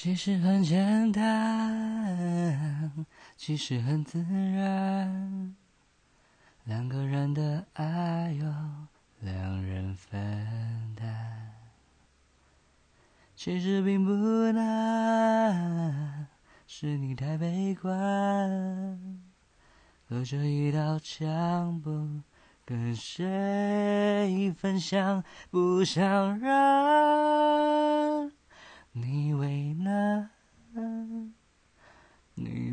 其实很简单，其实很自然，两个人的爱由两人分担。其实并不难，是你太悲观，隔着一道墙不跟谁分享，不想让。你为难，你